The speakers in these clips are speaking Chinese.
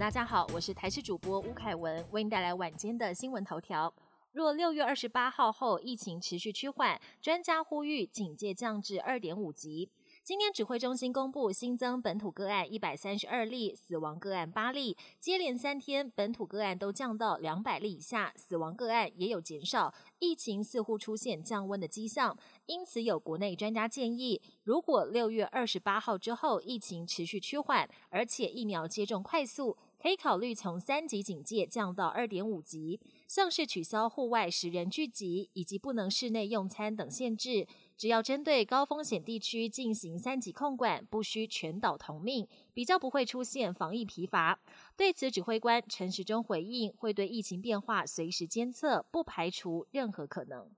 大家好，我是台视主播吴凯文，为您带来晚间的新闻头条。若六月二十八号后疫情持续趋缓，专家呼吁警戒降至二点五级。今天指挥中心公布新增本土个案一百三十二例，死亡个案八例，接连三天本土个案都降到两百例以下，死亡个案也有减少，疫情似乎出现降温的迹象。因此，有国内专家建议，如果六月二十八号之后疫情持续趋缓，而且疫苗接种快速，可以考虑从三级警戒降到二点五级，像是取消户外十人聚集以及不能室内用餐等限制。只要针对高风险地区进行三级控管，不需全岛同命，比较不会出现防疫疲乏。对此，指挥官陈时中回应，会对疫情变化随时监测，不排除任何可能。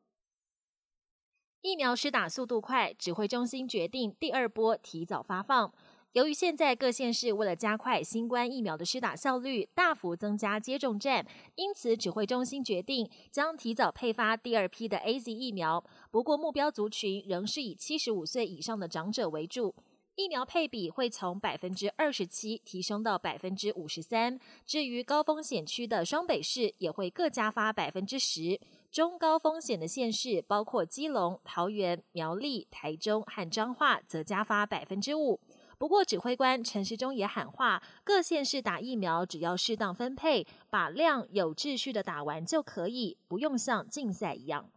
疫苗施打速度快，指挥中心决定第二波提早发放。由于现在各县市为了加快新冠疫苗的施打效率，大幅增加接种站，因此指挥中心决定将提早配发第二批的 A Z 疫苗。不过，目标族群仍是以七十五岁以上的长者为主，疫苗配比会从百分之二十七提升到百分之五十三。至于高风险区的双北市，也会各加发百分之十。中高风险的县市，包括基隆、桃园、苗栗、台中和彰化，则加发百分之五。不过，指挥官陈时中也喊话，各县市打疫苗只要适当分配，把量有秩序的打完就可以，不用像竞赛一样。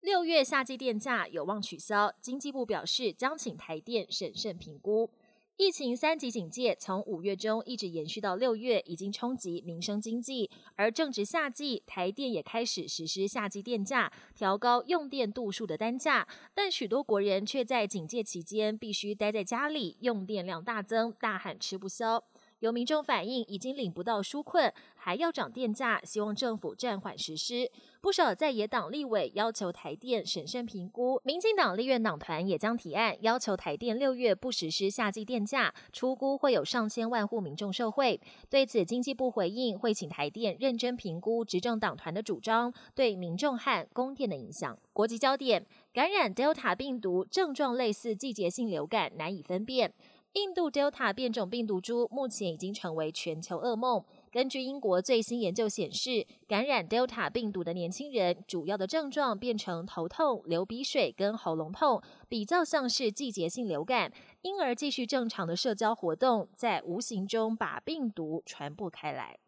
六月夏季电价有望取消，经济部表示将请台电审慎评估。疫情三级警戒从五月中一直延续到六月，已经冲击民生经济。而正值夏季，台电也开始实施夏季电价，调高用电度数的单价。但许多国人却在警戒期间必须待在家里，用电量大增，大喊吃不消。有民众反映已经领不到纾困，还要涨电价，希望政府暂缓实施。不少在野党立委要求台电审慎评估，民进党立院党团也将提案要求台电六月不实施夏季电价，出估会有上千万户民众受惠。对此，经济部回应会请台电认真评估执政党团的主张对民众和供电的影响。国际焦点：感染 Delta 病毒症状类似季节性流感，难以分辨。印度 Delta 变种病毒株目前已经成为全球噩梦。根据英国最新研究显示，感染 Delta 病毒的年轻人主要的症状变成头痛、流鼻水跟喉咙痛，比较像是季节性流感，因而继续正常的社交活动，在无形中把病毒传播开来。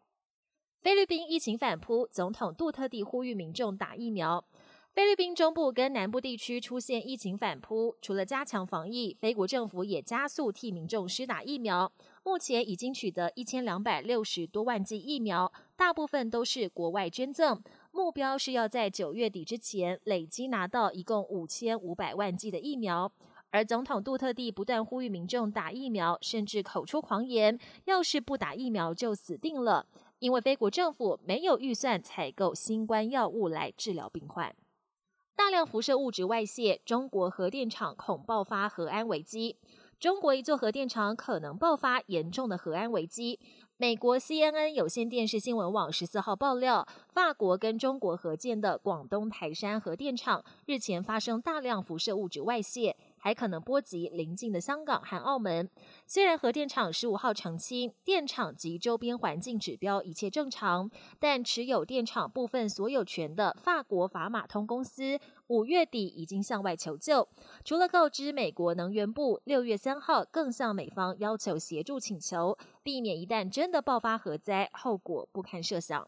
菲律宾疫情反扑，总统杜特地呼吁民众打疫苗。菲律宾中部跟南部地区出现疫情反扑，除了加强防疫，菲国政府也加速替民众施打疫苗。目前已经取得一千两百六十多万剂疫苗，大部分都是国外捐赠。目标是要在九月底之前累积拿到一共五千五百万剂的疫苗。而总统杜特地不断呼吁民众打疫苗，甚至口出狂言：要是不打疫苗就死定了，因为菲国政府没有预算采购新冠药物来治疗病患。大量辐射物质外泄，中国核电厂恐爆发核安危机。中国一座核电厂可能爆发严重的核安危机。美国 CNN 有线电视新闻网十四号爆料，法国跟中国合建的广东台山核电厂日前发生大量辐射物质外泄。还可能波及邻近的香港和澳门。虽然核电厂十五号澄清，电厂及周边环境指标一切正常，但持有电厂部分所有权的法国法马通公司五月底已经向外求救。除了告知美国能源部，六月三号更向美方要求协助请求，避免一旦真的爆发核灾，后果不堪设想。